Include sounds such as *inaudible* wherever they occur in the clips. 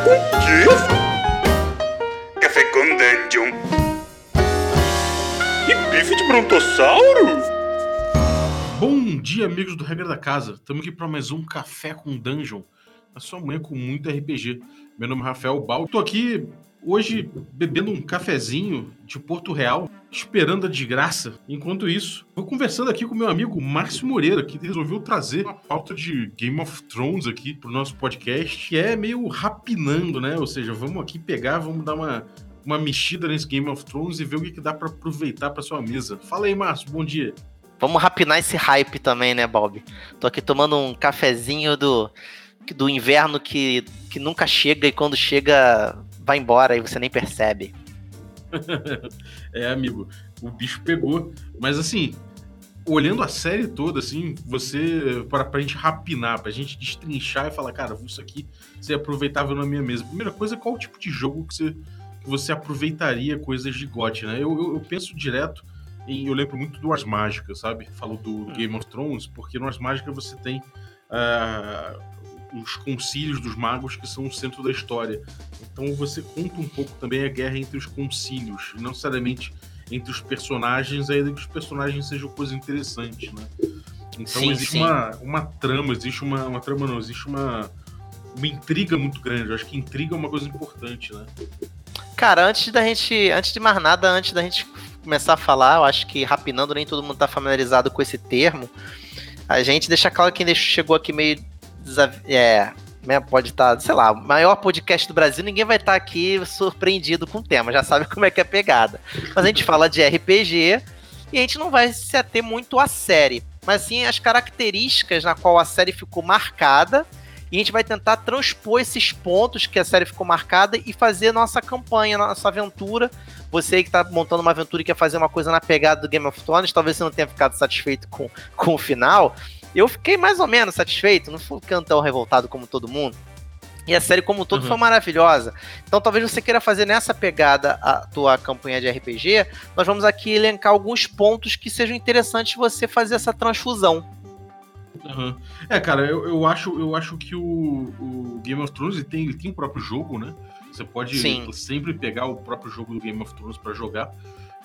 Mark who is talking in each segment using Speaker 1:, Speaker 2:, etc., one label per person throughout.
Speaker 1: com quê? Café com Dungeon. E bife de brontossauro?
Speaker 2: Bom dia, amigos do Regra da Casa. Estamos aqui para mais um Café com Dungeon. A sua manhã com muito RPG. Meu nome é Rafael Bal. Estou aqui hoje bebendo um cafezinho de Porto Real, esperando a desgraça. Enquanto isso, vou conversando aqui com meu amigo Márcio Moreira, que resolveu trazer uma pauta de Game of Thrones aqui pro nosso podcast, que é meio rapinando, né? Ou seja, vamos aqui pegar, vamos dar uma, uma mexida nesse Game of Thrones e ver o que, que dá para aproveitar para sua mesa. Fala aí, Márcio, bom dia.
Speaker 3: Vamos rapinar esse hype também, né, Bob? Tô aqui tomando um cafezinho do, do inverno que, que nunca chega e quando chega vai embora e você nem percebe. *laughs*
Speaker 2: é, amigo, o bicho pegou. Mas assim, olhando a série toda, assim, você. Para pra gente rapinar, pra gente destrinchar e falar, cara, isso aqui seria aproveitável na minha mesa. Primeira coisa, qual o tipo de jogo que você, que você aproveitaria coisas de GOT, né? Eu, eu, eu penso direto eu lembro muito do Ars Mágica, sabe? Falo do hum. Game of Thrones, porque no Ars Mágica você tem uh, os concílios dos magos que são o centro da história. Então você conta um pouco também a guerra entre os concílios, e não necessariamente entre os personagens, ainda que os personagens sejam coisa interessante, né? Então sim, existe sim. Uma, uma trama, existe uma, uma trama não, existe uma, uma intriga muito grande. Eu acho que intriga é uma coisa importante, né?
Speaker 3: Cara, antes da gente, antes de mais nada, antes da gente começar a falar, eu acho que rapinando nem todo mundo está familiarizado com esse termo. A gente deixa claro que quem chegou aqui meio é, né, pode estar, tá, sei lá, maior podcast do Brasil, ninguém vai estar tá aqui surpreendido com o tema, já sabe *laughs* como é que é a pegada. Mas a gente fala de RPG e a gente não vai se ater muito à série, mas sim as características na qual a série ficou marcada e a gente vai tentar transpor esses pontos que a série ficou marcada e fazer nossa campanha, nossa aventura. Você que está montando uma aventura e quer fazer uma coisa na pegada do Game of Thrones, talvez você não tenha ficado satisfeito com, com o final. Eu fiquei mais ou menos satisfeito, não fui tão revoltado como todo mundo. E a série como um todo uhum. foi maravilhosa. Então talvez você queira fazer nessa pegada a tua campanha de RPG. Nós vamos aqui elencar alguns pontos que sejam interessantes você fazer essa transfusão.
Speaker 2: Uhum. É, cara, eu, eu, acho, eu acho que o, o Game of Thrones ele tem, ele tem o próprio jogo, né? Você pode Sim. sempre pegar o próprio jogo do Game of Thrones para jogar.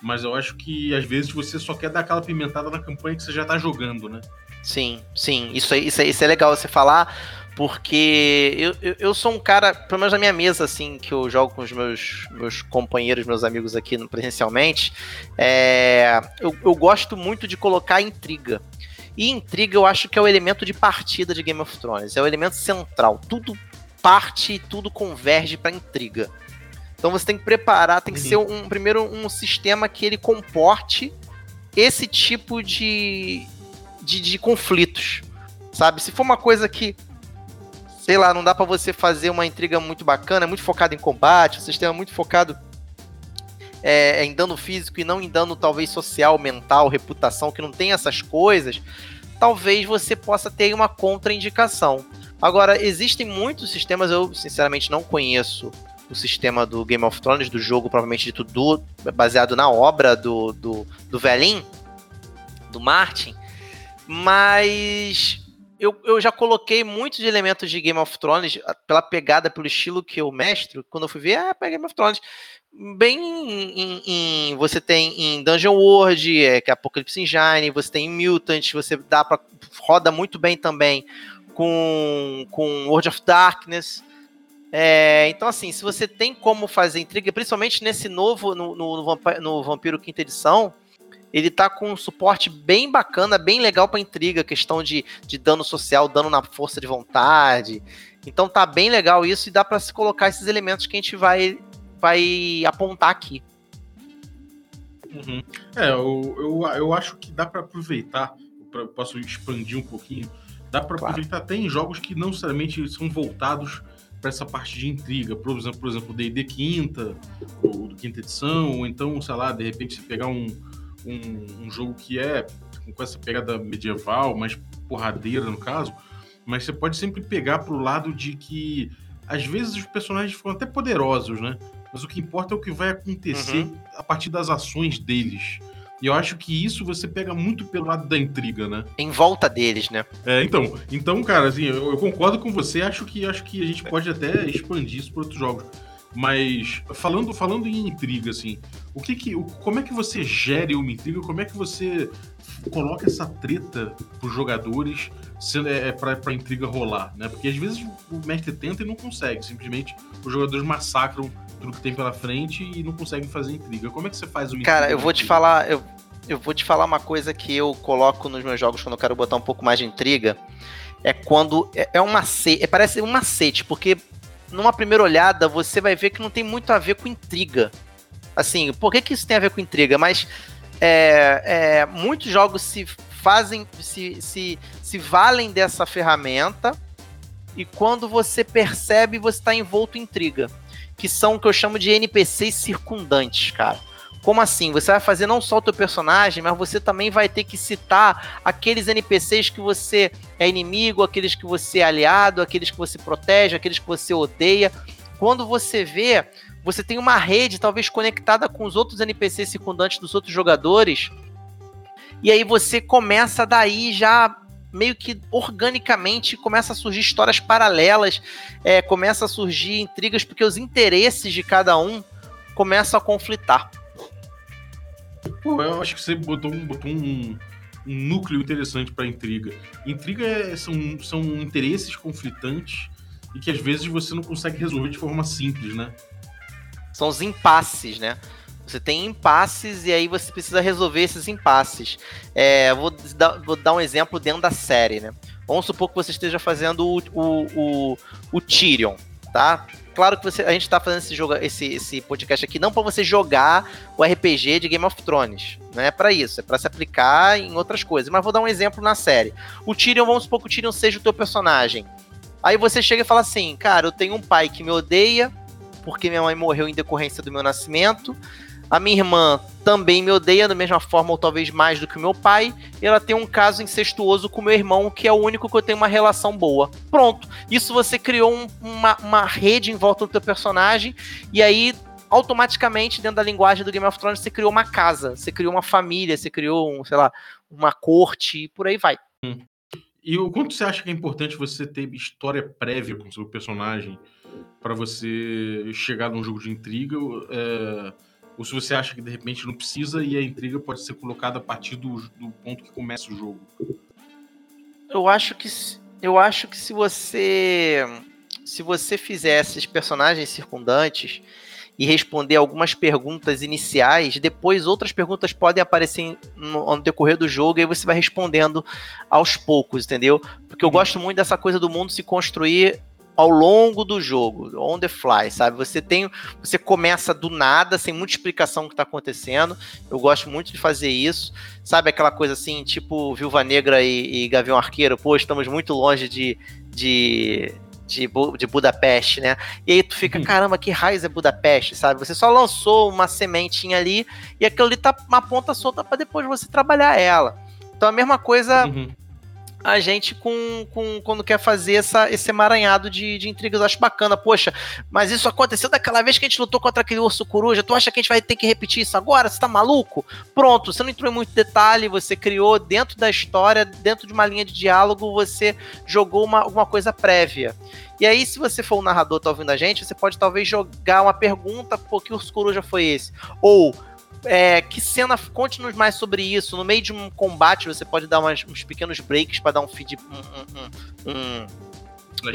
Speaker 2: Mas eu acho que às vezes você só quer dar aquela pimentada na campanha que você já tá jogando, né?
Speaker 3: Sim, sim. Isso, isso, isso é legal você falar, porque eu, eu, eu, sou um cara, pelo menos na minha mesa, assim, que eu jogo com os meus, meus companheiros, meus amigos aqui presencialmente, é, eu, eu gosto muito de colocar intriga. E intriga eu acho que é o elemento de partida de Game of Thrones, é o elemento central. Tudo parte, tudo converge para intriga. Então você tem que preparar, tem que uhum. ser um primeiro um sistema que ele comporte esse tipo de, de, de conflitos, sabe? Se for uma coisa que sei lá, não dá para você fazer uma intriga muito bacana, é muito focado em combate, um sistema muito focado é, em dano físico e não em dano talvez social, mental, reputação, que não tem essas coisas, talvez você possa ter uma contraindicação. Agora, existem muitos sistemas, eu sinceramente não conheço o sistema do Game of Thrones, do jogo, provavelmente dito, do, baseado na obra do, do, do velhinho, do Martin, mas eu, eu já coloquei muitos elementos de Game of Thrones pela pegada, pelo estilo que eu mestro, quando eu fui ver, ah, Game of Thrones, bem em, em, em, você tem em Dungeon World, é, que é Apocalypse Engine, você tem em Mutant, você dá para roda muito bem também com, com World of Darkness, é, então, assim, se você tem como fazer intriga, principalmente nesse novo, no, no, no Vampiro Quinta Edição, ele tá com um suporte bem bacana, bem legal pra intriga, questão de, de dano social, dano na força de vontade. Então tá bem legal isso e dá para se colocar esses elementos que a gente vai, vai apontar aqui.
Speaker 2: Uhum. É, eu, eu, eu acho que dá para aproveitar, pra, posso expandir um pouquinho, dá para claro. aproveitar até em jogos que não necessariamente são voltados para essa parte de intriga, por exemplo, por exemplo, D&D quinta, ou do quinta edição, ou então, sei lá, de repente você pegar um, um, um jogo que é com essa pegada medieval, mais porradeira no caso, mas você pode sempre pegar pro lado de que às vezes os personagens ficam até poderosos, né? Mas o que importa é o que vai acontecer uhum. a partir das ações deles. E eu acho que isso você pega muito pelo lado da intriga, né?
Speaker 3: Em volta deles, né?
Speaker 2: É, então, então, cara, assim, eu, eu concordo com você, acho que acho que a gente pode até expandir isso para outros jogos. Mas falando, falando em intriga, assim, o que que, o, como é que você gere uma intriga? Como é que você coloca essa treta pros jogadores se, é, pra, pra intriga rolar, né? Porque às vezes o mestre tenta e não consegue. Simplesmente os jogadores massacram tudo que tem pela frente e não conseguem fazer intriga. Como é que você faz uma
Speaker 3: Cara, eu vou te falar, eu, eu vou te falar uma coisa que eu coloco nos meus jogos quando eu quero botar um pouco mais de intriga. É quando. É, é um macete. É, parece um macete, porque numa primeira olhada você vai ver que não tem muito a ver com intriga. Assim, por que, que isso tem a ver com intriga? Mas é, é, muitos jogos se fazem, se, se, se valem dessa ferramenta e quando você percebe, você está envolto em intriga. Que são o que eu chamo de NPCs circundantes, cara. Como assim? Você vai fazer não só o teu personagem, mas você também vai ter que citar aqueles NPCs que você é inimigo, aqueles que você é aliado, aqueles que você protege, aqueles que você odeia. Quando você vê, você tem uma rede talvez conectada com os outros NPCs circundantes dos outros jogadores. E aí você começa daí já meio que organicamente começa a surgir histórias paralelas, é, começa a surgir intrigas porque os interesses de cada um começam a conflitar.
Speaker 2: Pô, eu acho que você botou um, botou um, um núcleo interessante pra intriga. Intriga é- são, são interesses conflitantes e que às vezes você não consegue resolver de forma simples, né?
Speaker 3: São os impasses, né? Você tem impasses e aí você precisa resolver esses impasses. É, vou, dar, vou dar um exemplo dentro da série, né? Vamos supor que você esteja fazendo o, o, o, o Tyrion, tá? Claro que você, a gente tá fazendo esse, jogo, esse, esse podcast aqui não para você jogar o RPG de Game of Thrones. Não é para isso, é para se aplicar em outras coisas. Mas vou dar um exemplo na série. O Tyrion, vamos supor que o Tyrion seja o teu personagem. Aí você chega e fala assim, cara, eu tenho um pai que me odeia, porque minha mãe morreu em decorrência do meu nascimento. A minha irmã também me odeia da mesma forma, ou talvez mais do que o meu pai. E ela tem um caso incestuoso com meu irmão, que é o único que eu tenho uma relação boa. Pronto. Isso você criou um- uma, uma rede em volta do teu personagem. E aí, automaticamente, dentro da linguagem do Game of Thrones, você criou uma casa, você criou uma família, você criou, um, sei lá, uma corte, e por aí vai.
Speaker 2: E o quanto você acha que é importante você ter história prévia com o seu personagem pra você chegar num jogo de intriga? é, ou se você acha que de repente não precisa e a intriga pode ser colocada a partir do, do ponto que começa o jogo?
Speaker 3: Eu acho que se- eu acho que se você se você fizer esses personagens circundantes e responder algumas perguntas iniciais, depois outras perguntas podem aparecer no, no decorrer do jogo e aí você vai respondendo aos poucos, entendeu? Porque eu
Speaker 2: Uhum.
Speaker 3: gosto muito dessa coisa do mundo se construir ao longo do jogo, on the fly, sabe? Você tem, você começa do nada, sem muita explicação do que tá acontecendo. Eu gosto muito de fazer isso. Sabe aquela coisa assim, tipo Viúva Negra e, e Gavião Arqueiro? Pô, estamos muito longe de, de, de, Bu- de Budapeste, né? E aí tu fica,
Speaker 2: Uhum.
Speaker 3: caramba, que raiz é Budapeste, sabe? Você só lançou uma sementinha ali e aquilo ali tá uma ponta solta para depois você trabalhar ela. Então a mesma coisa
Speaker 2: Uhum.
Speaker 3: A gente com, com quando quer fazer essa, esse emaranhado de, de intrigas. Eu acho bacana. Poxa, mas isso aconteceu daquela vez que a gente lutou contra aquele urso coruja. Tu acha que a gente vai ter que repetir isso agora? Você tá maluco? Pronto, você não entrou em muito detalhe, você criou dentro da história, dentro de uma linha de diálogo, você jogou uma, uma coisa prévia. E aí, se você for o narrador tá ouvindo a gente, você pode talvez jogar uma pergunta, pô, que urso coruja foi esse? Ou é, que cena, conte-nos mais sobre isso. No meio de um combate, você pode dar umas- uns pequenos breaks para dar um, feed, um, um- um-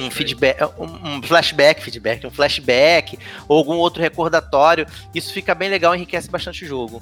Speaker 3: um feedback, um, um flashback, feedback, um flashback, ou algum outro recordatório. Isso fica bem legal, enriquece bastante o jogo.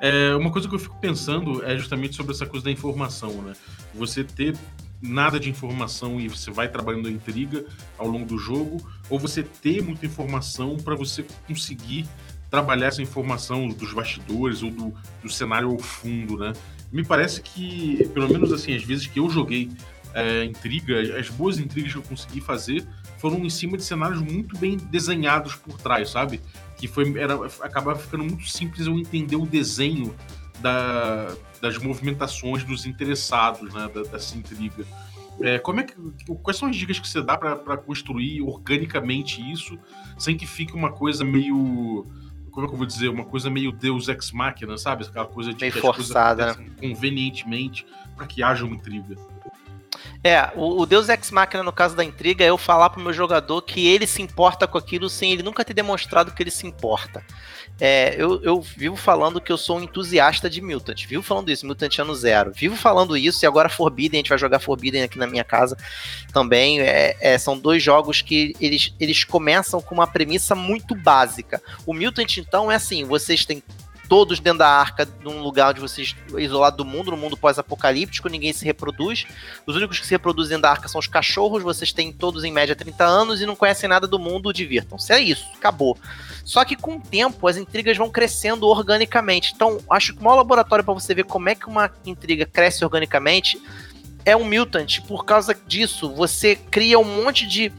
Speaker 2: É, uma coisa que eu fico pensando é justamente sobre essa coisa da informação, né? Você ter nada de informação e você vai trabalhando a intriga ao longo do jogo, ou você ter muita informação para você conseguir trabalhar essa informação dos bastidores ou do, do cenário ao fundo, né? Me parece que, pelo menos assim, as vezes que eu joguei é, intriga, as boas intrigas que eu consegui fazer foram em cima de cenários muito bem desenhados por trás, sabe? Que foi, era, acabava ficando muito simples eu entender o desenho da, das movimentações dos interessados, né? Da, dessa intriga. É, como é que, quais são as dicas que você dá para construir organicamente isso, sem que fique uma coisa meio como é que eu vou dizer, uma coisa meio Deus Ex Machina, sabe? Aquela coisa de
Speaker 3: forçada,
Speaker 2: acontecem convenientemente para que haja uma intriga.
Speaker 3: É, o, o Deus Ex Machina no caso da intriga é eu falar pro meu jogador que ele se importa com aquilo sem ele nunca ter demonstrado que ele se importa. É, eu, eu vivo falando que eu sou um entusiasta de Mutant, vivo falando isso, Mutant ano zero, vivo falando isso e agora Forbidden, a gente vai jogar Forbidden aqui na minha casa também. É, é, são dois jogos que eles, eles começam com uma premissa muito básica. O Mutant, então, é assim: vocês têm todos dentro da arca, num lugar onde vocês isolado do mundo, no mundo pós-apocalíptico, ninguém se reproduz. Os únicos que se reproduzem dentro da arca são os cachorros, vocês têm todos em média 30 anos e não conhecem nada do mundo, divirtam-se. É isso, acabou. Só que com o tempo as intrigas vão crescendo organicamente. Então, acho que o maior laboratório para você ver como é que uma intriga cresce organicamente é um Mutant. Por causa disso, você cria um monte de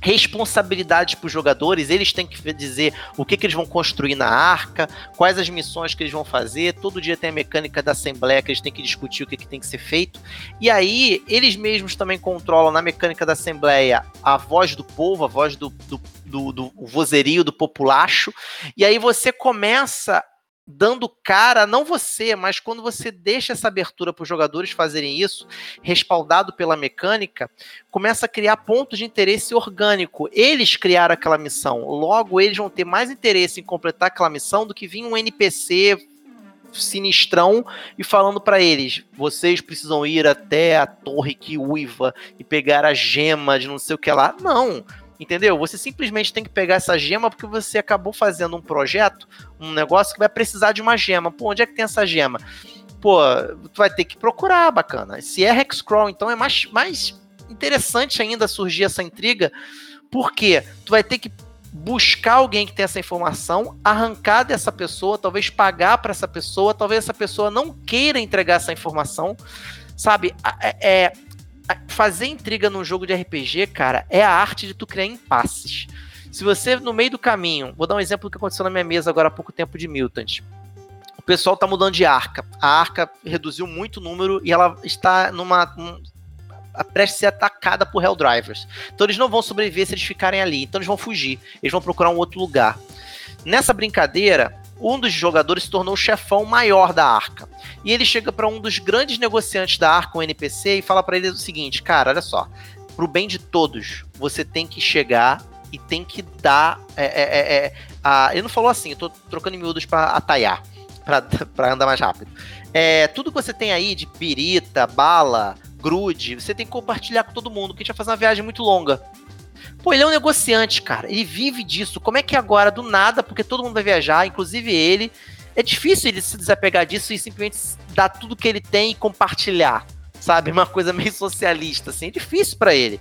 Speaker 3: responsabilidades para os jogadores, eles têm que dizer o que, que eles vão construir na arca, quais as missões que eles vão fazer, todo dia tem a mecânica da assembleia que eles têm que discutir o que, que tem que ser feito, e aí eles mesmos também controlam na mecânica da assembleia a voz do povo, a voz do, do, do, do vozerio, do populacho, e aí você começa dando cara, não você, mas quando você deixa essa abertura para os jogadores fazerem isso, respaldado pela mecânica, começa a criar pontos de interesse orgânico. Eles criaram aquela missão, logo eles vão ter mais interesse em completar aquela missão do que vir um NPC sinistrão e falando para eles: vocês precisam ir até a torre que uiva e pegar a gema de não sei o que lá. Não. Entendeu? Você simplesmente tem que pegar essa gema porque você acabou fazendo um projeto, um negócio que vai precisar de uma gema. Pô, onde é que tem essa gema? Pô, tu vai ter que procurar, bacana. Se é Hexcrawl, então é mais, mais interessante ainda surgir essa intriga, porque tu vai ter que buscar alguém que tem essa informação, arrancar dessa pessoa, talvez pagar para essa pessoa, talvez essa pessoa não queira entregar essa informação, sabe? É, é fazer intriga num jogo de RPG, cara, é a arte de tu criar impasses. Se você, no meio do caminho, vou dar um exemplo do que aconteceu na minha mesa agora há pouco tempo de Mutant. O pessoal tá mudando de arca. A arca reduziu muito o número e ela está numa. Um, prestes a ser atacada por Helldrivers. Então eles não vão sobreviver se eles ficarem ali. Então eles vão fugir. Eles vão procurar um outro lugar. Nessa brincadeira, um dos jogadores se tornou o chefão maior da arca. E ele chega para um dos grandes negociantes da arca, um NPC, e fala para ele o seguinte: cara, olha só, pro bem de todos, você tem que chegar e tem que dar. É, é, é, é a... Ele não falou assim, eu tô trocando em miúdos para ataiar, para *laughs* andar mais rápido. É, tudo que você tem aí de pirita, bala, grude, você tem que compartilhar com todo mundo, que a gente vai fazer uma viagem muito longa. Pô, ele é um negociante, cara. Ele vive disso. Como é que agora, do nada, porque todo mundo vai viajar, inclusive ele, é difícil ele se desapegar disso e simplesmente dar tudo que ele tem e compartilhar, sabe? Uma coisa meio socialista, assim. É difícil para ele.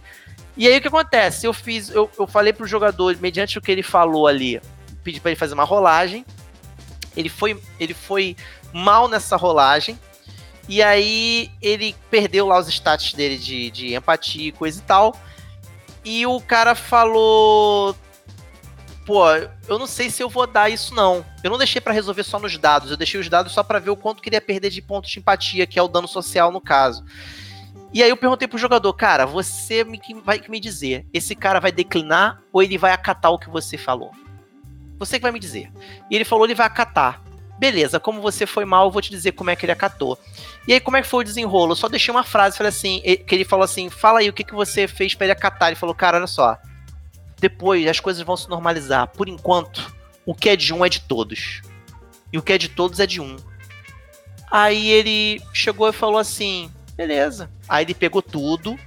Speaker 3: E aí o que acontece? Eu fiz, eu, eu falei pro jogador, mediante o que ele falou ali, pedi para ele fazer uma rolagem. Ele foi, ele foi mal nessa rolagem. E aí ele perdeu lá os status dele de, de empatia e coisa e tal. E o cara falou: Pô, eu não sei se eu vou dar isso não. Eu não deixei para resolver só nos dados, eu deixei os dados só para ver o quanto queria perder de ponto de empatia, que é o dano social no caso. E aí eu perguntei pro jogador, cara, você me, vai me dizer, esse cara vai declinar ou ele vai acatar o que você falou? Você que vai me dizer. E ele falou, ele vai acatar. Beleza, como você foi mal, eu vou te dizer como é que ele acatou. E aí, como é que foi o desenrolo? Eu só deixei uma frase, falei assim, que ele falou assim, fala aí o que, que você fez para ele acatar. Ele falou, cara, olha só, depois as coisas vão se normalizar. Por enquanto, o que é de um é de todos. E o que é de todos é de um. Aí ele chegou e falou assim, beleza. Aí ele pegou tudo,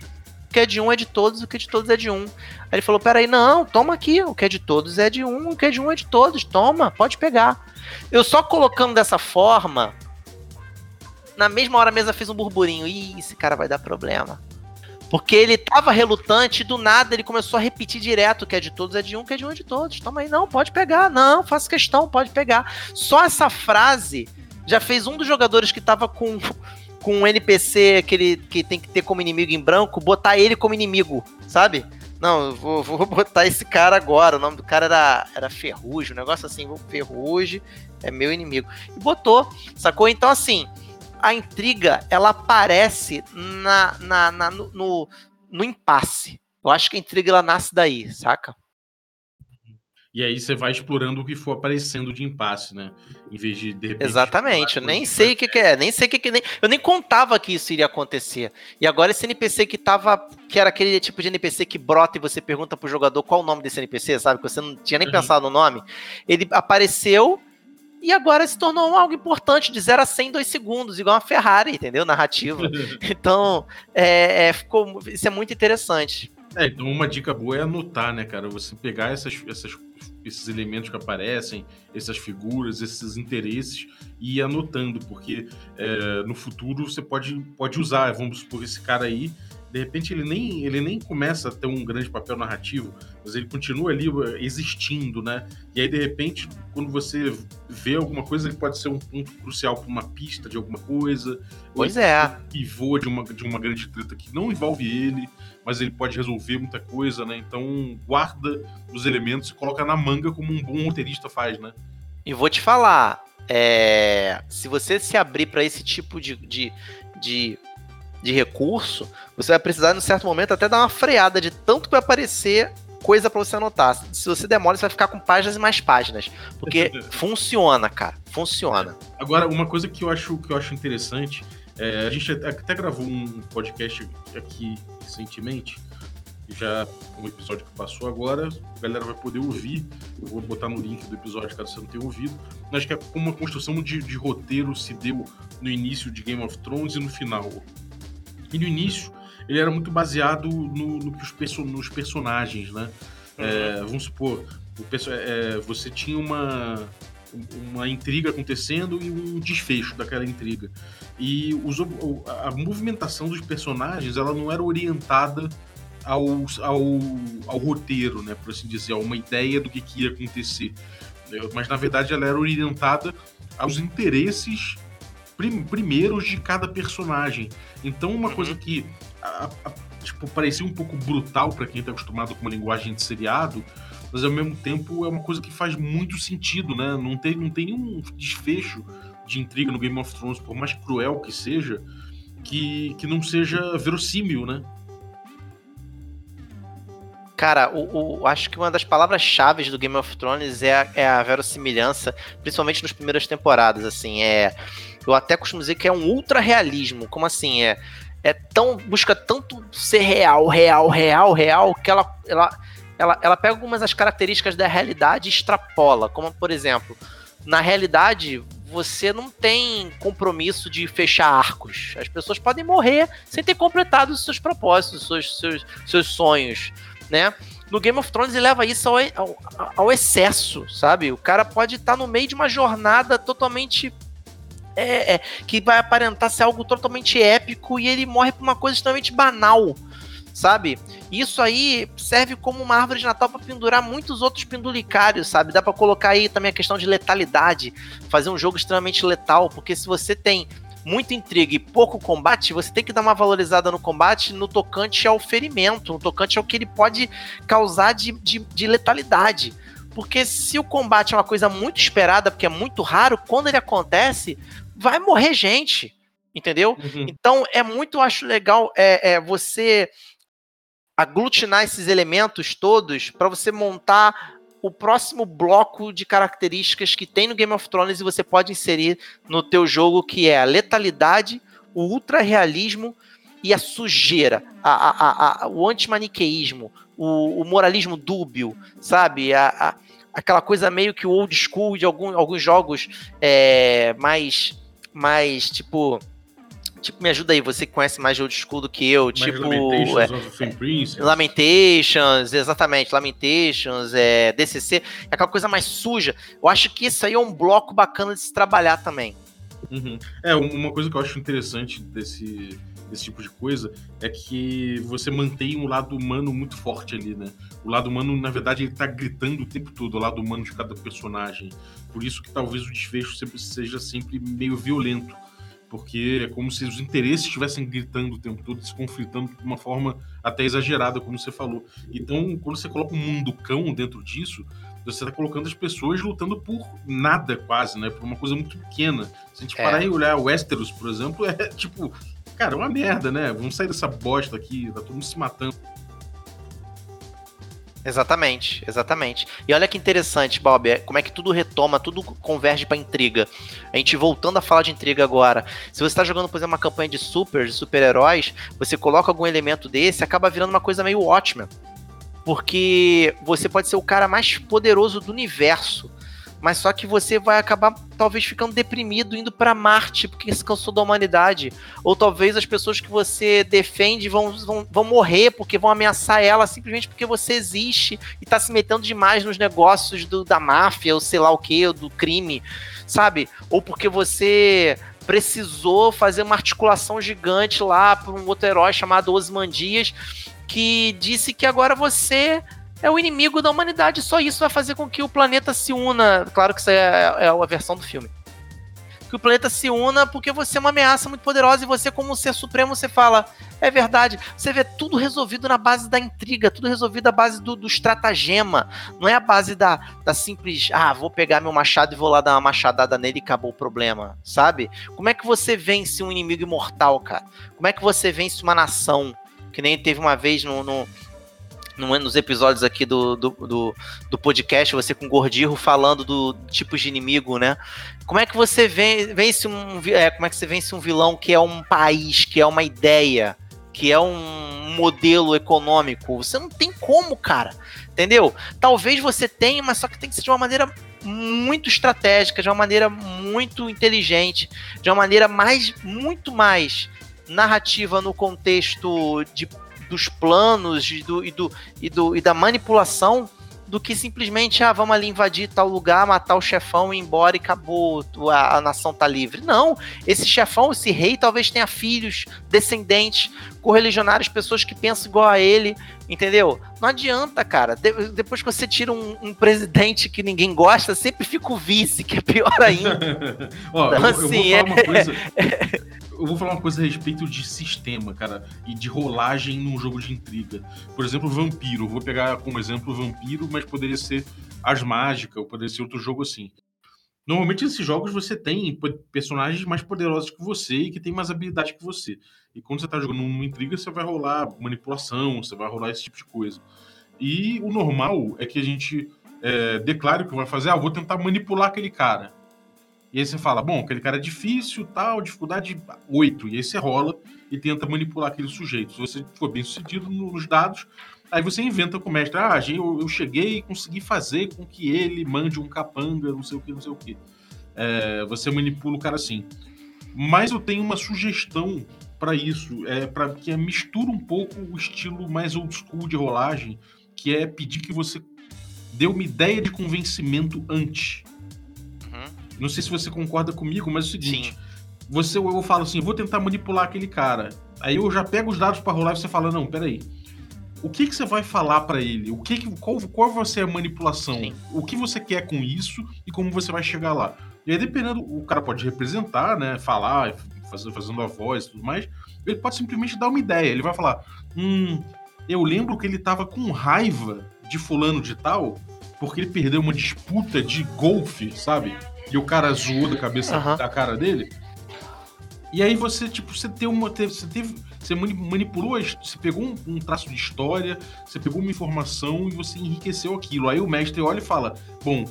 Speaker 3: que é de um é de todos, o que é de todos é de um. Aí ele falou, peraí, não, toma aqui, o que é de todos é de um, o que é de um é de todos, toma, pode pegar. Eu só colocando dessa forma, na mesma hora a mesa fez um burburinho. Ih, esse cara vai dar problema. Porque ele tava relutante e do nada ele começou a repetir direto que é de todos, é de um, que é de um, é de todos. Toma aí, não, pode pegar, não, faça questão, pode pegar. Só essa frase já fez um dos jogadores que tava com, com um NPC que, ele, que tem que ter como inimigo em branco, botar ele como inimigo, sabe? Não, vou, vou *laughs* botar esse cara agora. O nome do cara era, era Ferrugem, um negócio assim, Ferrugem é meu inimigo. E botou, sacou? Então, assim, a intriga, ela aparece na, na, na no, no, no, impasse. Eu acho que a intriga, ela nasce daí, saca?
Speaker 2: E aí você vai explorando o que for aparecendo de impasse, né? Em vez de, de repente,
Speaker 3: Exatamente, eu nem sei o que, que, é, nem sei o que, que nem, eu nem contava que isso iria acontecer. E agora esse NPC que tava, que era aquele tipo de NPC que brota e você pergunta pro jogador qual o nome desse NPC, sabe? Que você não tinha nem uhum. pensado no nome. Ele apareceu e agora se tornou algo importante, de 0 a 100 em 2 segundos, igual uma Ferrari, entendeu? Narrativa. *laughs* então, é, é, ficou, isso é muito interessante.
Speaker 2: É, então uma dica boa é anotar, né, cara? Você pegar essas, essas esses elementos que aparecem, essas figuras, esses interesses e ir anotando, porque é, no futuro você pode, pode usar, vamos supor, esse cara aí, de repente ele nem, ele nem começa a ter um grande papel narrativo, mas ele continua ali eh, existindo, né? E aí, de repente, quando você vê alguma coisa, ele pode ser um ponto crucial para uma pista de alguma coisa.
Speaker 3: Pois é.
Speaker 2: Pivô de uma, de uma grande treta que não envolve ele mas ele pode resolver muita coisa, né? Então guarda os elementos e coloca na manga como um bom roteirista faz, né?
Speaker 3: E vou te falar, é... se você se abrir para esse tipo de, de, de, de, recurso, você vai precisar, em um certo momento, até dar uma freada de tanto que vai aparecer coisa para você anotar. Se você demora, você vai ficar com páginas e mais páginas. Porque funciona, cara. Funciona.
Speaker 2: Agora, uma coisa que eu acho, que eu acho interessante é, a gente até gravou um podcast aqui recentemente, já um episódio que passou agora, a galera vai poder ouvir. Eu vou botar no link do episódio caso você não tenha ouvido. Acho que é como uma construção de, de roteiro se deu no início de Game of Thrones e no final. E no início, ele era muito baseado no, no que os perso nos personagens, né? É, uhum. É, vamos supor, o, é, você tinha uma, uma intriga acontecendo e um desfecho daquela intriga. E os, a movimentação dos personagens ela não era orientada ao, ao, ao roteiro, né, por assim dizer, a uma ideia do que, que ia acontecer. Mas na verdade ela era orientada aos interesses prim, primeiros de cada personagem. Então uma uhum. coisa que a, a, tipo, parecia um pouco brutal para quem está acostumado com uma linguagem de seriado, mas ao mesmo tempo é uma coisa que faz muito sentido, né? Não tem, não tem nenhum desfecho de intriga no Game of Thrones, por mais cruel que seja, que, que não seja verossímil, né?
Speaker 3: Cara, o, o, acho que uma das palavras-chave do Game of Thrones é a, é a verossimilhança, principalmente nas primeiras temporadas, assim, é... Eu até costumo dizer que é um ultra-realismo, como assim, é... É tão... busca tanto ser real, real, real, real, que ela... ela ela, ela pega algumas das características da realidade e extrapola, como por exemplo, na realidade você não tem compromisso de fechar arcos. As pessoas podem morrer sem ter completado os seus propósitos, os seus, seus, seus sonhos, né? No Game of Thrones ele leva isso ao, ao, ao excesso, sabe? O cara pode estar no meio de uma jornada totalmente é, é, que vai aparentar ser algo totalmente épico e ele morre por uma coisa extremamente banal sabe? Isso aí serve como uma árvore de Natal para pendurar muitos outros pendulicários, sabe? Dá para colocar aí também a questão de letalidade, fazer um jogo extremamente letal, porque se você tem muita intriga e pouco combate, você tem que dar uma valorizada no combate no tocante ao ferimento, no tocante ao que ele pode causar de, de, de letalidade. Porque se o combate é uma coisa muito esperada, porque é muito raro, quando ele acontece, vai morrer gente. Entendeu? Uhum. Então é muito, acho legal é, é você aglutinar esses elementos todos para você montar o próximo bloco de características que tem no Game of Thrones e você pode inserir no teu jogo, que é a letalidade, o ultra-realismo e a sujeira, a, a, a, o antimaniqueísmo, o, o moralismo dúbio, sabe? A, aquela coisa meio que o old school de algum, alguns jogos é, mais, mais tipo Tipo, me ajuda aí, você que conhece mais de old school do que eu. Tipo. Lamentations, é, é, Lamentations, exatamente. Lamentations, é, DCC. É aquela coisa mais suja. Eu acho que isso aí é um bloco bacana de se trabalhar também.
Speaker 2: Uhum. É, uma coisa que eu acho interessante desse, desse tipo de coisa é que você mantém um lado humano muito forte ali, né? O lado humano, na verdade, ele tá gritando o tempo todo, o lado humano de cada personagem. Por isso que talvez o desfecho sempre seja sempre meio violento porque é como se os interesses estivessem gritando o tempo todo, se conflitando de uma forma até exagerada, como você falou. Então, quando você coloca um mundo cão dentro disso, você está colocando as pessoas lutando por nada, quase, né? Por uma coisa muito pequena. Se a gente é. parar e olhar Westeros, por exemplo, é tipo, cara, é uma merda, né? Vamos sair dessa bosta aqui, tá todo mundo se matando.
Speaker 3: Exatamente, exatamente. E olha que interessante, Bob, é como é que tudo retoma, tudo converge pra intriga. A gente voltando a falar de intriga agora. Se você está jogando, por exemplo, uma campanha de super, de super-heróis, você coloca algum elemento desse, acaba virando uma coisa meio ótima. Porque você pode ser o cara mais poderoso do universo mas só que você vai acabar talvez ficando deprimido indo para Marte porque se cansou da humanidade, ou talvez as pessoas que você defende vão, vão, vão morrer porque vão ameaçar ela simplesmente porque você existe e tá se metendo demais nos negócios do, da máfia, ou sei lá o que, do crime, sabe? Ou porque você precisou fazer uma articulação gigante lá para um outro herói chamado Osmandias que disse que agora você é o inimigo da humanidade. Só isso vai fazer com que o planeta se una. Claro que isso é, é a versão do filme. Que o planeta se una porque você é uma ameaça muito poderosa e você, como ser supremo, você fala: é verdade. Você vê tudo resolvido na base da intriga, tudo resolvido na base do, do estratagema. Não é a base da, da simples, ah, vou pegar meu machado e vou lá dar uma machadada nele e acabou o problema, sabe? Como é que você vence um inimigo imortal, cara? Como é que você vence uma nação? Que nem teve uma vez no, no nos episódios aqui do, do, do, do, podcast, você com o Gordirro falando do tipos de inimigo, né? Como é que você vence um. É, como é que você vence um vilão que é um país, que é uma ideia, que é um modelo econômico? Você não tem como, cara. Entendeu? Talvez você tenha, mas só que tem que ser de uma maneira muito estratégica, de uma maneira muito inteligente, de uma maneira mais, muito mais narrativa no contexto de dos planos e, do, e, do, e, do, e da manipulação do que simplesmente, ah, vamos ali invadir tal lugar, matar o chefão e ir embora e acabou, a, a, nação tá livre. Não, esse chefão, esse rei, talvez tenha filhos, descendentes, correligionários, pessoas que pensam igual a ele, entendeu? Não adianta, cara. De, depois que você tira um, um, presidente que ninguém gosta, sempre fica o vice, que é pior ainda. *laughs*
Speaker 2: Ó, então, eu, assim, eu vou falar é... uma coisa. *laughs* eu vou falar uma coisa a respeito de sistema, cara, e de rolagem num jogo de intriga. Por exemplo, Vampiro. Vou pegar como exemplo Vampiro, mas poderia ser As Mágicas, ou poderia ser outro jogo assim. Normalmente nesses jogos você tem personagens mais poderosos que você e que tem mais habilidade que você. E quando você tá jogando uma intriga, você vai rolar manipulação, você vai rolar esse tipo de coisa. E o normal é que a gente é, declare o que vai fazer, ah, vou tentar manipular aquele cara. E aí você fala, bom, aquele cara é difícil, tal, dificuldade 8. E aí você rola e tenta manipular aquele sujeito. Se você for bem sucedido nos dados, aí você inventa com o mestre, ah, eu, eu cheguei e consegui fazer com que ele mande um capanga, não sei o que, não sei o que. É, você manipula o cara assim. Mas eu tenho uma sugestão para isso, é para que mistura um pouco o estilo mais old school de rolagem, que é pedir que você dê uma ideia de convencimento antes. Não sei se você concorda comigo, mas é o seguinte. Sim. Você, eu falo assim, vou tentar manipular aquele cara. Aí eu já pego os dados para rolar e você fala, não, peraí. O que, que você vai falar para ele? O que, qual, qual vai ser a manipulação? Sim. O que você quer com isso e como você vai chegar lá? E aí, dependendo, o cara pode representar, né? Falar, fazer, fazendo a voz e tudo mais. Ele pode simplesmente dar uma ideia. Ele vai falar: Hum, eu lembro que ele tava com raiva de fulano de tal, porque ele perdeu uma disputa de golfe, sabe? E o cara zoou da cabeça uhum. da cara dele. E aí você, tipo, você tem uma. Você teve. Você manipulou, você pegou um, um, traço de história, você pegou uma informação e você enriqueceu aquilo. Aí o mestre olha e fala: Bom,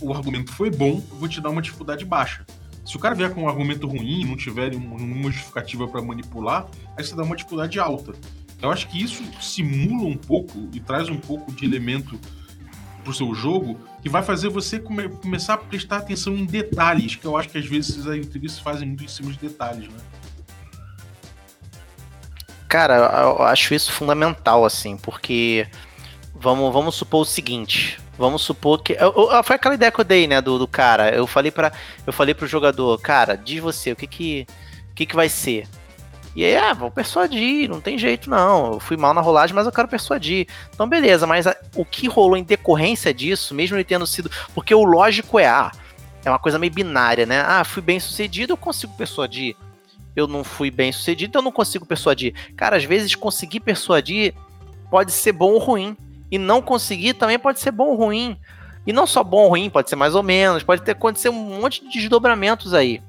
Speaker 2: o argumento foi bom, eu vou te dar uma dificuldade baixa. Se o cara vier com um argumento ruim, não tiver uma justificativa para manipular, aí você dá uma dificuldade alta. Eu acho que isso simula um pouco e traz um pouco de elemento pro seu jogo que vai fazer você come começar a prestar atenção em detalhes, que eu acho que às vezes as intrigas fazem muito em cima de detalhes, né?
Speaker 3: Cara, eu acho isso fundamental, assim, porque vamos, vamos supor o seguinte. Vamos supor que. Eu, eu, foi aquela ideia que eu dei, né, do, do cara. Eu falei para Eu falei pro jogador, cara, diz você, o que que. O que, que vai ser? E aí, ah, vou persuadir, não tem jeito não. Eu fui mal na rolagem, mas eu quero persuadir. Então, beleza, mas a, o que rolou em decorrência disso, mesmo ele tendo sido. Porque o lógico é, ah, é uma coisa meio binária, né? Ah, fui bem sucedido, eu consigo persuadir. Eu não fui bem sucedido, então eu não consigo persuadir. Cara, às vezes conseguir persuadir pode ser bom ou ruim. E não conseguir também pode ser bom ou ruim. E não só bom ou ruim, pode ser mais ou menos, pode ter acontecer um monte de desdobramentos aí.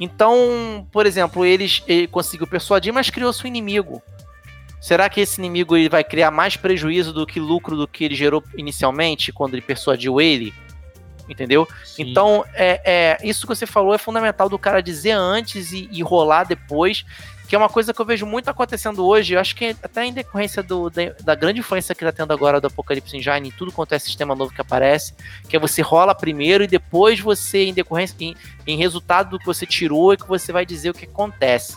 Speaker 3: Então, por exemplo, eles, ele conseguiu persuadir, mas criou seu inimigo. Será que esse inimigo ele vai criar mais prejuízo do que lucro do que ele gerou inicialmente quando ele persuadiu ele? Entendeu?
Speaker 2: Sim.
Speaker 3: Então, é, é, isso que você falou é fundamental do cara dizer antes e, e rolar depois, que é uma coisa que eu vejo muito acontecendo hoje. Eu acho que até em decorrência do, da, da grande influência que está tendo agora do Apocalipse Engine em tudo quanto é sistema novo que aparece, que é você rola primeiro e depois você, em decorrência, em, em resultado do que você tirou, é que você vai dizer o que acontece.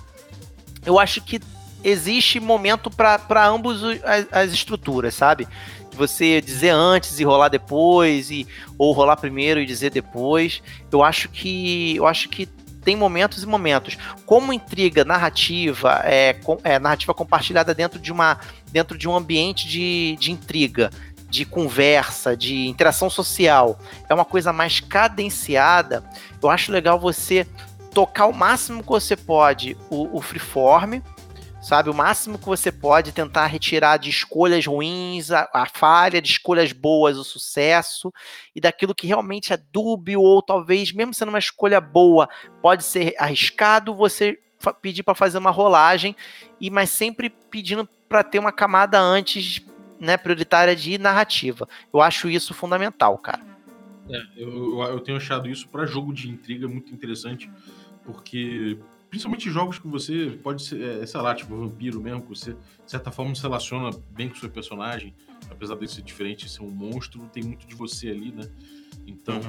Speaker 3: Eu acho que existe momento para ambos os- as, as estruturas, sabe? Você dizer antes e rolar depois, e, ou rolar primeiro e dizer depois. Eu acho que. Eu acho que tem momentos e momentos. Como intriga narrativa, é, com- é, narrativa compartilhada dentro de, uma, dentro de um ambiente de, de intriga, de conversa, de interação social, é uma coisa mais cadenciada. Eu acho legal você tocar o máximo que você pode o, o freeform, sabe? O máximo que você pode tentar retirar de escolhas ruins a, a falha, de escolhas boas o sucesso, e daquilo que realmente é dúbio, ou talvez, mesmo sendo uma escolha boa, pode ser arriscado, você pedir para fazer uma rolagem, e mas sempre pedindo para ter uma camada antes, né, prioritária de narrativa. Eu acho isso fundamental, cara.
Speaker 2: É, eu, eu tenho achado isso para jogo de intriga muito interessante, porque principalmente jogos que você pode ser, é, sei lá, tipo vampiro mesmo, que você de certa forma se relaciona bem com o seu personagem, apesar dele ser diferente, ser um monstro, tem muito de você ali, né? Então,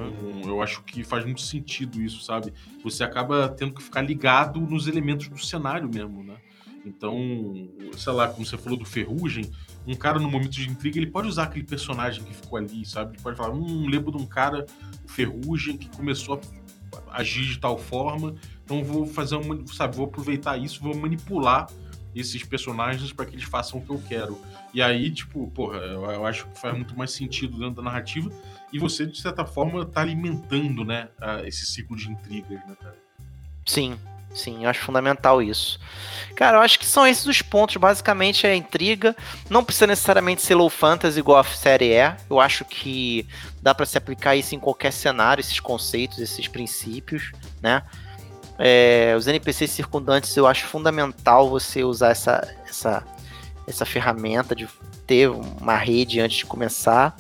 Speaker 2: eu acho que faz muito sentido isso, sabe? Você acaba tendo que ficar ligado nos elementos do cenário mesmo, né? Então, sei lá, como você falou do Ferrugem, um cara no momento de intriga, ele pode usar aquele personagem que ficou ali, sabe? Ele pode falar, hum, lembro de um cara, o Ferrugem, que começou a agir de tal forma, então vou fazer uma, sabe, vou aproveitar isso, vou manipular esses personagens para que eles façam o que eu quero. E aí, tipo, porra, eu, eu acho que faz muito mais sentido dentro da narrativa e você, de certa forma, tá alimentando, né, esse ciclo de intrigas, né, cara?
Speaker 3: Sim, sim, eu acho fundamental isso. Cara, eu acho que são esses os pontos. Basicamente é a intriga. Não precisa necessariamente ser low fantasy igual a série é. Eu acho que dá pra se aplicar isso em qualquer cenário, esses conceitos, esses princípios, né? É, os NPCs circundantes eu acho fundamental você usar essa, essa, essa ferramenta de ter uma rede antes de começar.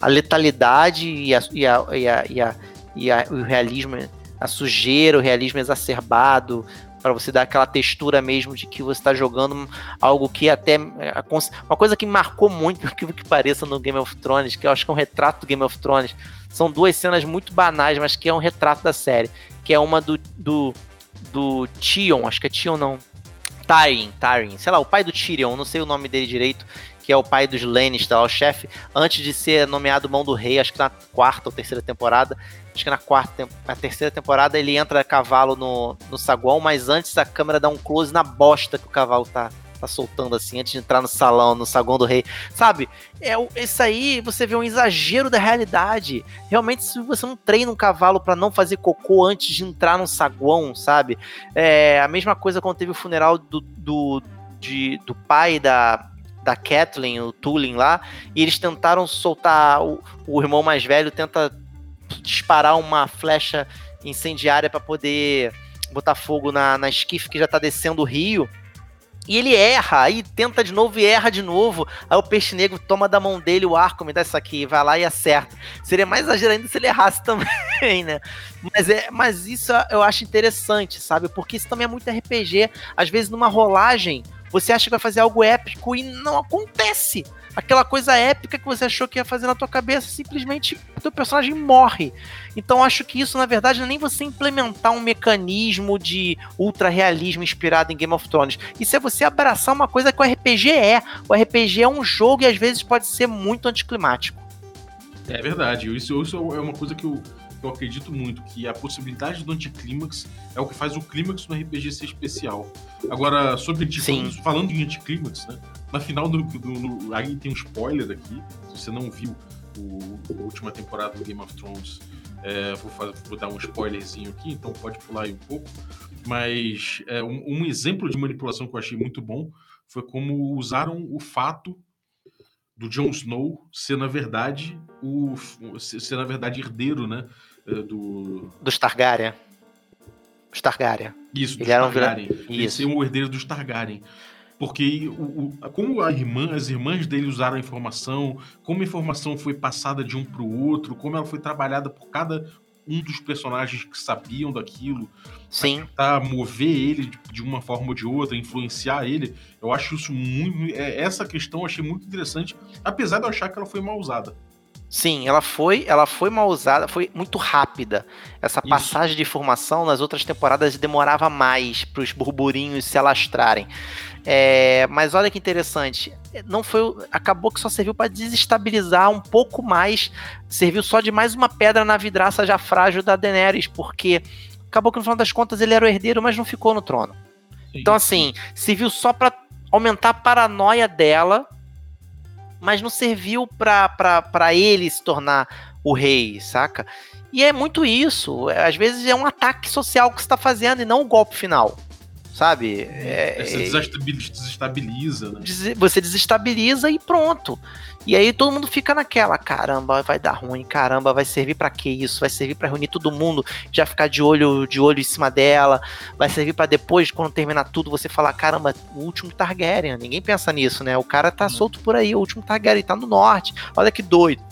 Speaker 3: A letalidade e, a, e, a, e, a, e, a, e a- o realismo a sujeira, o realismo exacerbado, para você dar aquela textura mesmo de que você está jogando algo que até. é, Uma coisa que marcou muito, *laughs* incrível que pareça, no Game of Thrones, que eu acho que é um retrato do Game of Thrones. São duas cenas muito banais, mas que é um retrato da série. Que é uma do. do, do Tion, acho que é Tion não. Tyrion, Tyrion, sei lá, o pai do Tyrion, não sei o nome dele direito, que é o pai dos Lannister, o chefe, antes de ser nomeado Mão do Rei, acho que na quarta ou terceira temporada, acho que na quarta, na terceira temporada ele entra a cavalo no, no saguão, mas antes a câmera dá um close na bosta que o cavalo tá, tá soltando assim, antes de entrar no salão, no saguão do rei. Sabe? É isso aí, você vê um exagero da realidade. Realmente, se você não treina um cavalo pra não fazer cocô antes de entrar no saguão, sabe? É a mesma coisa quando teve o funeral do, do, de- do pai da, da Kathleen, o Tulin lá, e eles tentaram soltar, o, o irmão mais velho tenta disparar uma flecha incendiária pra poder botar fogo na, na esquife que já tá descendo o rio. E ele erra, aí tenta de novo e erra de novo. Aí o peixe negro toma da mão dele o arco, me dá isso aqui, vai lá e acerta. Seria mais exagerado ainda se ele errasse *laughs* também, né? Mas, é, mas isso eu acho interessante, sabe? Porque isso também é muito RPG. Às vezes, numa rolagem, você acha que vai fazer algo épico e não acontece. Aquela coisa épica que você achou que ia fazer na tua cabeça, simplesmente o teu personagem morre. Então acho que isso, na verdade, não é nem você implementar um mecanismo de ultra realismo inspirado em Game of Thrones. Isso é você abraçar uma coisa que o RPG é. O RPG é um jogo e às vezes pode ser muito anticlimático.
Speaker 2: É verdade, isso, isso é uma coisa que eu, eu acredito muito, que a possibilidade do anticlímax é o que faz o clímax no RPG ser especial. Agora, sobre
Speaker 3: Sim.
Speaker 2: falando em anticlímax, né? Na final do, do, do- Aí tem um spoiler aqui, se você não viu o, a última temporada do Game of Thrones, é, vou, fa- vou dar um spoilerzinho aqui, então pode pular aí um pouco. Mas é, um, um exemplo de manipulação que eu achei muito bom foi como usaram o fato do Jon Snow ser, na verdade, o ser, na verdade, herdeiro, né? eh, Do.
Speaker 3: Dos Targaryen. Os Targaryen.
Speaker 2: Isso,
Speaker 3: Ele era um.
Speaker 2: Ele ser o herdeiro dos Targaryen. Porque o, o, como a irmã, as irmãs dele usaram a informação, como a informação foi passada de um para o outro, como ela foi trabalhada por cada um dos personagens que sabiam daquilo,
Speaker 3: Sim.
Speaker 2: tentar mover ele de, uma forma ou de outra, influenciar ele. Eu acho isso muito. É, essa questão eu achei muito interessante, apesar de eu achar que ela foi mal usada.
Speaker 3: Sim, ela foi, ela foi mal usada, foi muito rápida. Essa
Speaker 2: Isso.
Speaker 3: passagem de informação nas outras temporadas demorava mais para os burburinhos se alastrarem. É, mas olha que interessante, não foi, acabou que só serviu para desestabilizar um pouco mais, serviu só de mais uma pedra na vidraça já frágil da Daenerys, porque acabou que no final das contas ele era o herdeiro, mas não ficou no trono. Então assim, serviu só para aumentar a paranoia dela, mas não serviu para ele se tornar o rei, saca? E é muito isso. Às vezes é um ataque social que você está fazendo e não o golpe final. Sabe? É,
Speaker 2: Você desestabiliza, desestabiliza, né?
Speaker 3: você desestabiliza e pronto. E aí todo mundo fica naquela, caramba, vai dar ruim, caramba, vai servir pra que isso? Vai servir pra reunir todo mundo, já ficar de olho de olho em cima dela, vai servir pra depois quando terminar tudo você falar, caramba, o último Targaryen, ninguém pensa nisso, né? O cara tá
Speaker 2: Uhum.
Speaker 3: solto por aí, o último Targaryen tá no norte. Olha que doido.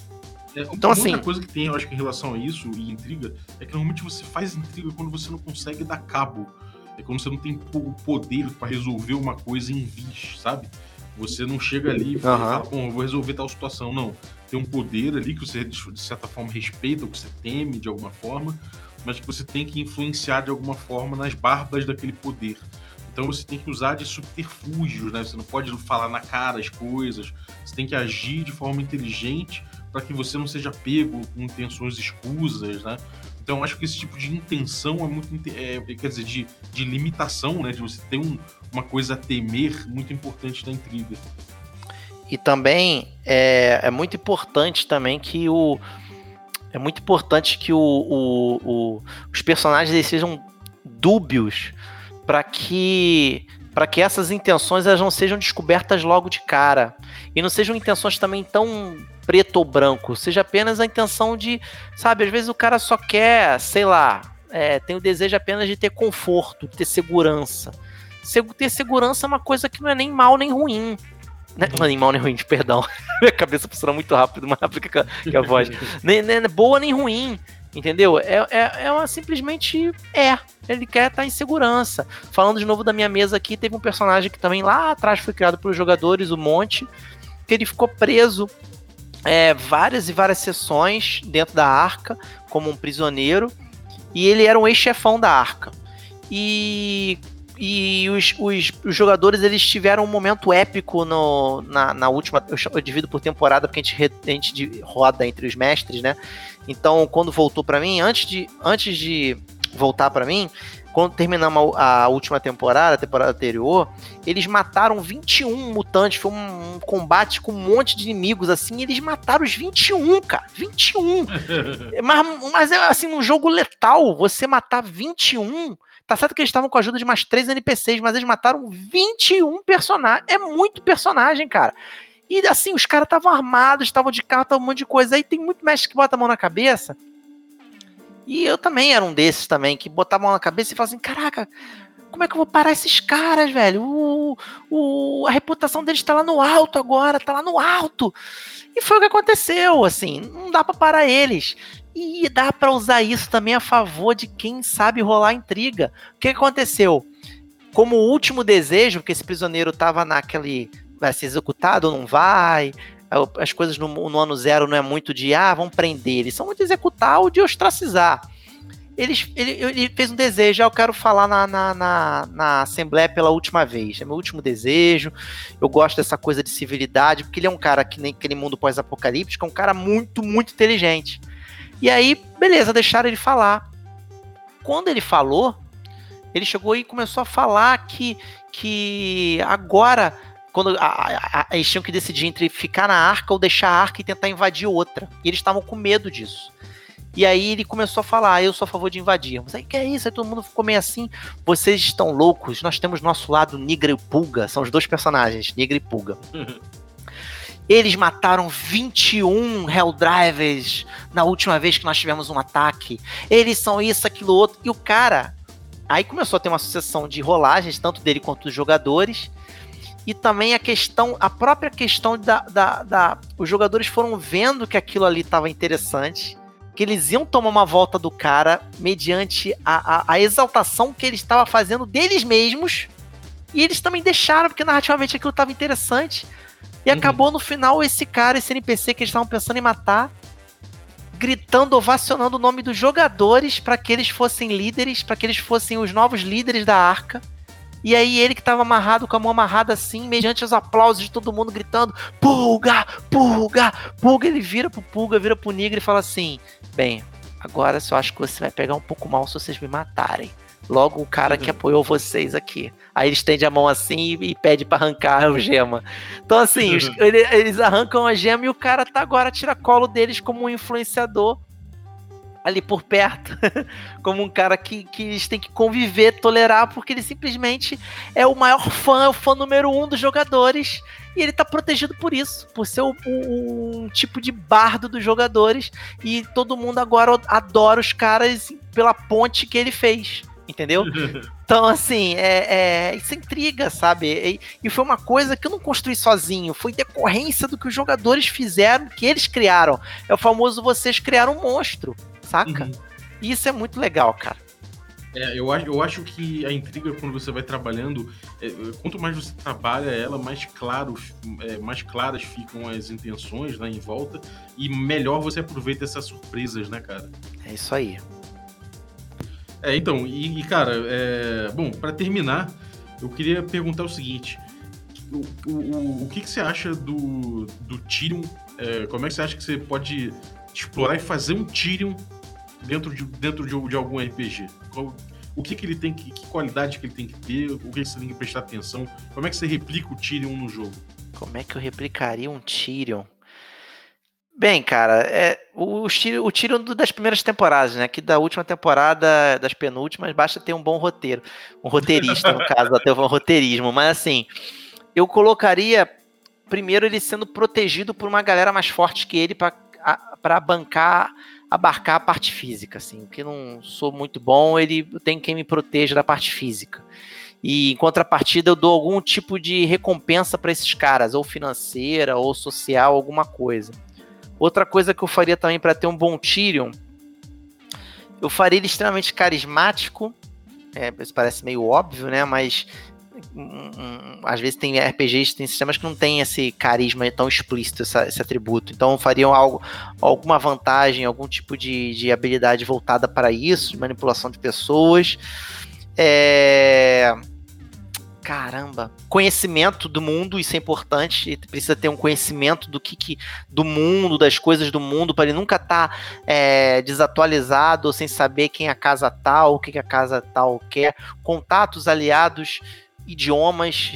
Speaker 2: É,
Speaker 3: Então, assim-
Speaker 2: outra coisa que tem, eu acho que em relação a isso e intriga, é que normalmente você faz intriga quando você não consegue dar cabo. É quando você não tem o poder pra resolver uma coisa em vis, sabe? Você não chega ali e fala, bom, eu vou resolver tal situação. Não. Tem um poder ali que você, de certa forma, respeita, ou que você teme de alguma forma, mas que você tem que influenciar de alguma forma nas barbas daquele poder. Então você tem que usar de subterfúgios, né? Você não pode falar na cara as coisas. Você tem que agir de forma inteligente para que você não seja pego com intenções escusas, né? Então acho que esse tipo de intenção é muito, é, quer dizer, de, de limitação, né? De você ter um- uma coisa a temer muito importante na intriga.
Speaker 3: E também é, é muito importante também que o. É muito importante que o, o- o- os personagens sejam dúbios para que para que essas intenções elas não sejam descobertas logo de cara e não sejam intenções também tão preto ou branco, seja apenas a intenção de, sabe, às vezes o cara só quer, sei lá, é, tem o desejo apenas de ter conforto, de ter segurança. Se- Ter segurança é uma coisa que não é nem mal nem ruim. Né? Não é nem mal nem ruim, *laughs* perdão. Minha cabeça funciona muito rápido, mais rápido que a, que a voz. *laughs* nem, nem boa nem ruim, entendeu? É, é, é uma, simplesmente é. Ele quer estar em segurança. Falando de novo da minha mesa aqui, teve um personagem que também lá atrás foi criado pelos jogadores, o Monte, que ele ficou preso é, várias e várias sessões dentro da arca, como um prisioneiro, e ele era um ex-chefão da arca. E, e os, os, os jogadores eles tiveram um momento épico no, na, na última. Eu, eu divido por temporada porque a gente, a gente roda entre os mestres, né? Então, quando voltou pra mim, antes de, antes de voltar pra mim, quando terminamos a, última temporada, a temporada anterior, eles mataram 21 mutantes. Foi um, um combate com um monte de inimigos, assim. e eles mataram os 21, cara. 21. *laughs* mas, mas é assim, num jogo letal, você matar 21. Tá certo que eles estavam com a ajuda de mais três NPCs, mas eles mataram 21 personagens. É muito personagem, cara. E assim, os caras estavam armados, estavam de carro, estavam um monte de coisa. Aí tem muito mestre que bota a mão na cabeça. E eu também era um desses também, que botava a mão na cabeça e falava assim: caraca, como é que eu vou parar esses caras, velho? O, o, a reputação deles tá lá no alto agora, tá lá no alto. E foi o que aconteceu, assim, não dá pra parar eles. E dá pra usar isso também a favor de quem sabe rolar intriga. O que que aconteceu? Como último desejo, porque esse prisioneiro tava naquele. Vai ser executado ou não vai? As coisas no, no ano zero não é muito de, ah, vamos prender. Eles são muito de executar ou de ostracizar. Eles, ele, ele fez um desejo, ah, eu quero falar na, na, na, na Assembleia pela última vez. É meu último desejo. Eu gosto dessa coisa de civilidade, porque ele é um cara que nem aquele mundo pós-apocalíptico, é um cara muito, muito inteligente. E aí, beleza, deixaram ele falar. Quando ele falou, ele chegou e começou a falar que, que agora, quando a, a, eles tinham que decidir entre ficar na arca ou deixar a arca e tentar invadir outra. E eles estavam com medo disso. E aí ele começou a falar, ah, eu sou a favor de invadir. Mas aí que é isso? Aí todo mundo ficou meio assim, vocês estão loucos, nós temos nosso lado Nigra e Pulga, são os dois personagens, Nigra e Pulga. *laughs* Eles mataram 21 Helldrivers na última vez que nós tivemos um ataque. Eles são isso, aquilo, outro. E o cara. Aí começou a ter uma sucessão de rolagens, tanto dele quanto dos jogadores. E também a questão, a própria questão da, da, da os jogadores foram vendo que aquilo ali estava interessante, que eles iam tomar uma volta do cara mediante a, a, a exaltação que ele estava fazendo deles mesmos, e eles também deixaram, porque narrativamente aquilo estava interessante, e uhum. acabou no final esse cara, esse NPC que eles estavam pensando em matar, gritando, ovacionando o nome dos jogadores para que eles fossem líderes, para que eles fossem os novos líderes da arca. E aí ele que estava amarrado com a mão amarrada assim, mediante os aplausos de todo mundo gritando: "Pulga, pulga, pulga". Ele vira pro pulga, vira pro negro e fala assim: "Bem, agora só acho que você vai pegar um pouco mal se vocês me matarem". Logo o cara que uhum. apoiou vocês aqui. Aí ele estende a mão assim e, pede para arrancar o gema. Então, assim, os, ele, eles arrancam a gema e o cara tá agora tira colo deles como um influenciador ali por perto, *laughs* como um cara que, que eles têm que conviver, tolerar, porque ele simplesmente é o maior fã, é o fã número um dos jogadores, e ele tá protegido por isso, por ser o, um tipo de bardo dos jogadores, e todo mundo agora adora os caras pela ponte que ele fez entendeu? *laughs* Então, assim, é, é, isso intriga, sabe? E, e, foi uma coisa que eu não construí sozinho, foi decorrência do que os jogadores fizeram, que eles criaram. É o famoso vocês criaram um monstro, saca? Uhum. E isso é muito legal, cara.
Speaker 2: É, eu, acho, eu acho que a intriga, quando você vai trabalhando, é, quanto mais você trabalha ela, mais, é, mais claras ficam as intenções né, em volta e melhor você aproveita essas surpresas, né, cara?
Speaker 3: É isso aí.
Speaker 2: É, então, e, e cara, é, bom, para terminar, eu queria perguntar o seguinte: o, o, o que, que você acha do, do Tyrion? É, como é que você acha que você pode explorar e fazer um Tyrion dentro de, dentro de, de algum RPG? Qual, o que, que ele tem que, que qualidade que ele tem que ter, o que você tem que prestar atenção, como é que você replica o Tyrion no jogo?
Speaker 3: Como é que eu replicaria um Tyrion? Bem, cara, é, o, o tiro das primeiras temporadas, né? Que da última temporada, das penúltimas, basta ter um bom roteiro. Um roteirista, no *laughs* caso, até um roteirismo. Mas assim, eu colocaria primeiro ele sendo protegido por uma galera mais forte que ele para bancar, abarcar a parte física. Assim, que não sou muito bom, ele tem quem me proteja da parte física. E em contrapartida, eu dou algum tipo de recompensa para esses caras, ou financeira, ou social, alguma coisa. Outra coisa que eu faria também para ter um bom Tyrion, eu faria ele extremamente carismático. É, isso parece meio óbvio, né? Mas às vezes tem RPGs, tem sistemas que não tem esse carisma tão explícito, essa, esse atributo. Então fariam algo, alguma vantagem, algum tipo de, de habilidade voltada para isso, de manipulação de pessoas. É caramba, conhecimento do mundo, isso é importante, precisa ter um conhecimento do que, que do mundo, das coisas do mundo, para ele nunca estar tá, é, desatualizado, sem saber quem é a casa tal, o que, que a casa tal quer, contatos aliados, idiomas,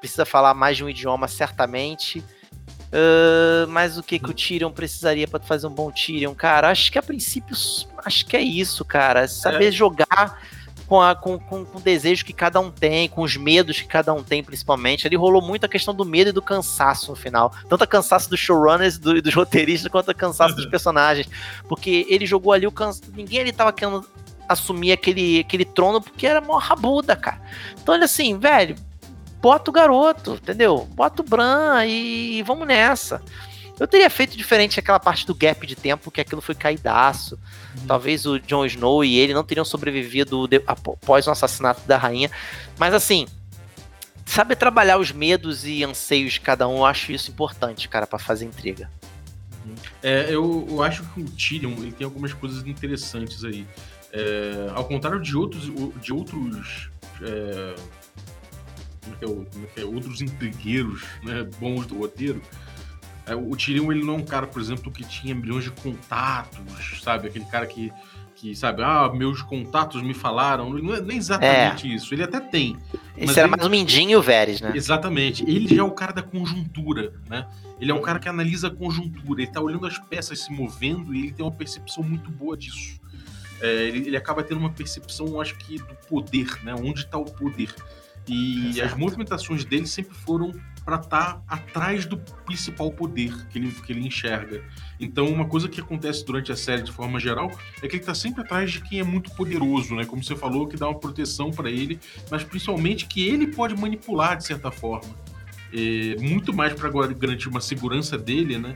Speaker 3: precisa falar mais de um idioma certamente. Uh, mas o que que o Tyrion precisaria para fazer um bom Tyrion, cara? Acho que a princípio, acho que é isso, cara. Saber é. jogar com, a, com, com, com, o desejo que cada um tem, com os medos que cada um tem, principalmente. Ali rolou muito a questão do medo e do cansaço no final. Tanto a cansaço dos showrunners e do, dos roteiristas, quanto a cansaço dos personagens. Porque ele jogou ali o cansaço. Ninguém ali tava querendo assumir aquele, aquele trono porque era mó rabuda, cara. Então ele assim, velho, bota o garoto, entendeu? Bota o Bran e, e vamos nessa. Eu teria feito diferente aquela parte do gap de tempo, que aquilo foi caidaço. Uhum. Talvez o Jon Snow e ele não teriam sobrevivido após o assassinato da rainha. Mas assim, saber trabalhar os medos e anseios de cada um, eu acho isso importante, cara, para fazer intriga.
Speaker 2: Uhum. É, eu, eu, acho que o Tyrion ele tem algumas coisas interessantes aí. É, ao contrário de outros, de outros é, como é que é, como é é, outros intrigueiros né, bons do roteiro, é, o Tyrion, ele não é um cara, por exemplo, que tinha milhões de contatos, sabe? Aquele cara que, que sabe, ah, meus contatos me falaram. Não é nem exatamente é. isso. Ele até tem.
Speaker 3: Esse era ele... mais o Mindinho o Veres, né?
Speaker 2: Exatamente. Ele já é o cara da conjuntura, né? Ele é um cara que analisa a conjuntura. Ele tá olhando as peças se movendo e ele tem uma percepção muito boa disso. É, ele, ele, acaba tendo uma percepção, acho que, do poder, né? Onde está o poder. E Exato. as movimentações dele sempre foram para estar tá atrás do principal poder que ele, que ele enxerga. Então, uma coisa que acontece durante a série de forma geral é que ele está sempre atrás de quem é muito poderoso, né? Como você falou, que dá uma proteção para ele, mas principalmente que ele pode manipular de certa forma. é, muito mais para garantir uma segurança dele, né?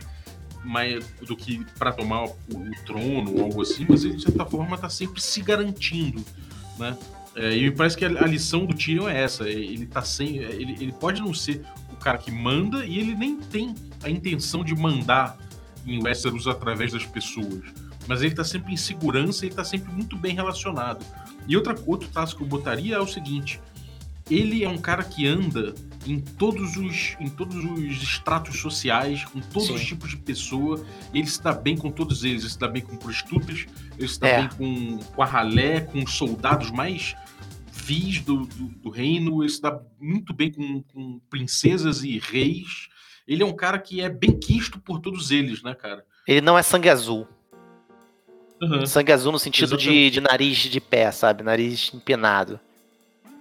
Speaker 2: Mais, do que para tomar o, o, trono ou algo assim, mas ele de certa forma está sempre se garantindo, né? É, e me parece que a, a, lição do Tyrion é essa. Ele tá sem. Ele, ele pode não ser o cara que manda e ele nem tem a intenção de mandar em Westeros através das pessoas. Mas ele tá sempre em segurança e ele tá sempre muito bem relacionado. E outra, outro traço que eu botaria é o seguinte: ele é um cara que anda em todos os, em todos os estratos sociais, com todos Sim. os tipos de pessoa. Ele se dá bem com todos eles. Ele se dá bem com prostitutas, ele se dá é. bem com, com a ralé, com os soldados mais vis do, do, do, reino. Ele se dá muito bem com, com princesas e reis. Ele é um cara que é bem quisto por todos eles, né, cara?
Speaker 3: Ele não é sangue azul. Uhum. Sangue azul no sentido de, de nariz de pé, sabe? Nariz empenado.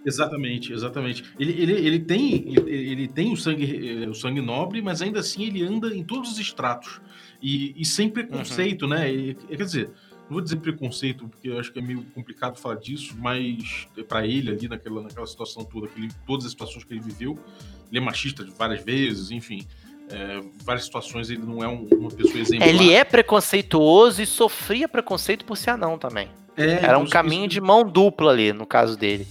Speaker 2: Exatamente, exatamente. Ele, ele, ele, tem, ele, ele tem o sangue, o sangue nobre, mas ainda assim ele anda em todos os estratos. E, e sem preconceito, uhum. né? E, quer dizer, não vou dizer preconceito, porque eu acho que é meio complicado falar disso, mas para ele ali naquela, naquela situação toda, aquele, todas as situações que ele viveu, ele é machista várias vezes, enfim. É, várias situações ele não é um, uma pessoa exemplar.
Speaker 3: Ele é preconceituoso e sofria preconceito por ser anão também. É, Era um caminho isso... de mão dupla ali, no caso dele.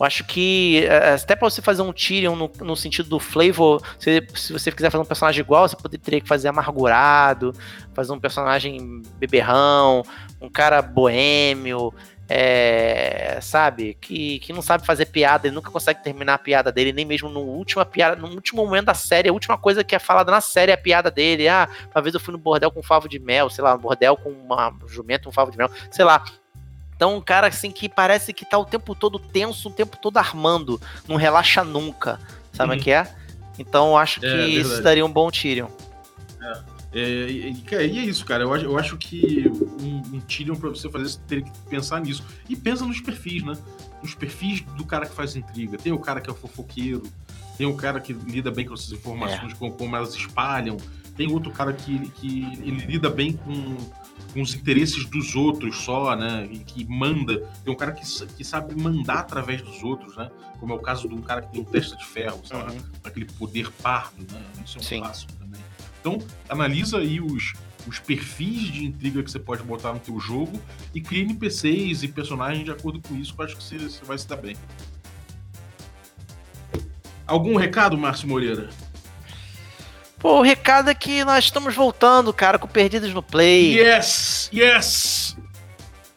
Speaker 3: Eu acho que é, até para você fazer um Tyrion no, no sentido do flavor, se, se, você quiser fazer um personagem igual, você poderia que fazer amargurado, fazer um personagem beberrão, um cara boêmio, é, sabe, que, que não sabe fazer piada, ele nunca consegue terminar a piada dele, nem mesmo no último piada, no último momento da série, a última coisa que é falada na série é a piada dele. Ah, uma vez eu fui no bordel com um favo de mel, sei lá, no bordel com uma jumento, um favo de mel, sei lá. Então, um cara assim que parece que tá o tempo todo tenso, o tempo todo armando, não relaxa nunca. Sabe o uhum. que é? Então, eu acho é, que é, isso daria um bom Tyrion.
Speaker 2: É. É, e, é isso, cara. Eu acho, eu acho que um, um Tyrion, pra você fazer isso, teria que pensar nisso. E pensa nos perfis, né? Nos perfis do cara que faz intriga. Tem o cara que é o fofoqueiro, tem o cara que lida bem com essas informações, é. com como elas espalham. Tem outro cara que, que ele lida bem com com os interesses dos outros só, né? E que manda. Tem um cara que, que sabe mandar através dos outros, né? Como é o caso de um cara que tem um testa de ferro, sabe? Uhum. Aquele poder pardo, né? Isso é um Sim. clássico também. Então, analisa aí os, os perfis de intriga que você pode botar no teu jogo e cria NPCs e personagens de acordo com isso, que eu acho que você, você vai se dar bem. Algum recado, Márcio Moreira?
Speaker 3: Pô, o recado é que nós estamos voltando, cara, com Perdidos no Play.
Speaker 2: Yes! Yes!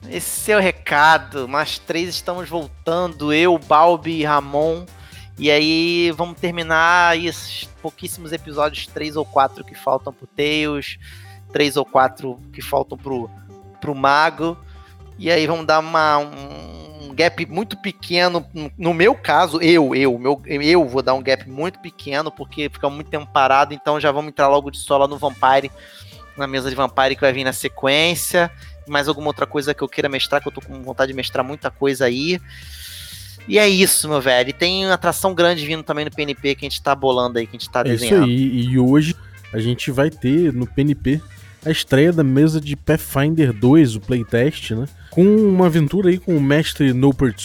Speaker 3: Esse é o recado. Nós três estamos voltando, eu, Balbi e Ramon. E aí vamos terminar esses pouquíssimos episódios, três ou quatro que faltam pro Tails, três ou quatro que faltam pro, pro Mago. E aí vamos dar uma, um, gap muito pequeno. No meu caso, eu, eu, meu, eu vou dar um gap muito pequeno, porque fica muito tempo parado, então já vamos entrar logo de sola no Vampire, na mesa de Vampire que vai vir na sequência. Mais alguma outra coisa que eu queira mestrar, que eu tô com vontade de mestrar muita coisa aí. E é isso, meu velho. E tem atração grande vindo também no PNP que a gente tá bolando aí, que a gente tá é desenhando.
Speaker 4: Isso aí. E hoje a gente vai ter no PNP a estreia da mesa de Pathfinder 2, o playtest, né? Com uma aventura aí com o mestre No 2,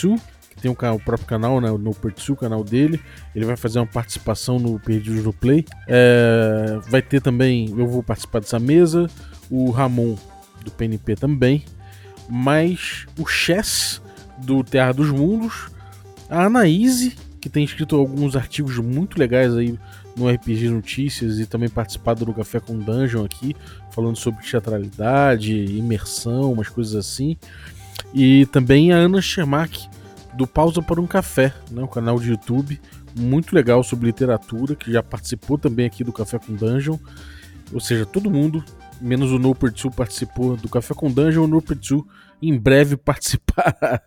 Speaker 4: que tem o, o, próprio canal, né? O No 2, o canal dele. Ele vai fazer uma participação no Perdidos no Play. É, vai ter também, eu vou participar dessa mesa, o Ramon do PNP também, mas o Chess do Terra dos Mundos, a Anaíse, que tem escrito alguns artigos muito legais aí no RPG Notícias e também participado do Café com Dungeon aqui, falando sobre teatralidade, imersão, umas coisas assim. E também a Ana Schermack, do Pausa para um Café, né, o canal de YouTube, muito legal sobre literatura, que já participou também aqui do Café com Dungeon. Ou seja, todo mundo, menos o No Pursu, participou do Café com Dungeon. O No Pursu em breve *laughs* participar.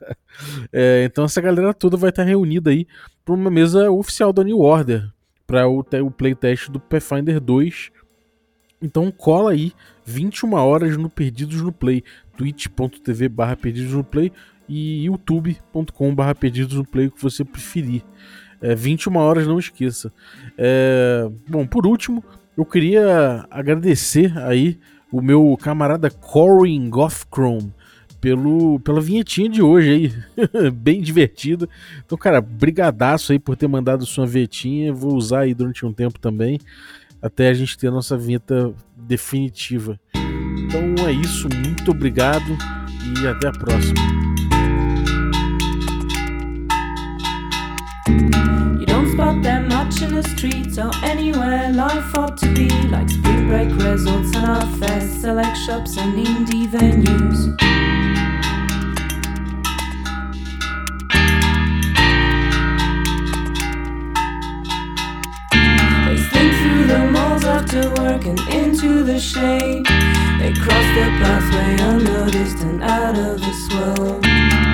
Speaker 4: é, então essa galera toda vai estar reunida aí para uma mesa oficial da New Order, para o, o playtest do Pathfinder 2. Então cola aí, 21 horas no Perdidos no Play, twitch.tv barra Perdidos no Play e youtube.com barra Perdidos no Play, o que você preferir. É, 21 horas, não esqueça. É, bom, por último, eu queria agradecer aí o meu camarada Corin Gothchrome
Speaker 2: pelo, pela vinhetinha de hoje aí. *laughs* Bem divertida. Então, cara, brigadaço aí por ter mandado sua vinhetinha. Vou usar aí durante um tempo também. Até a gente ter a nossa vinheta definitiva. Então é isso. Muito obrigado e até a próxima.
Speaker 5: The streets or anywhere life ought to be like spring break resorts and our fest, select shops and indie venues. They slink through the malls after work and into the shade. They cross their pathway unnoticed and out of this world.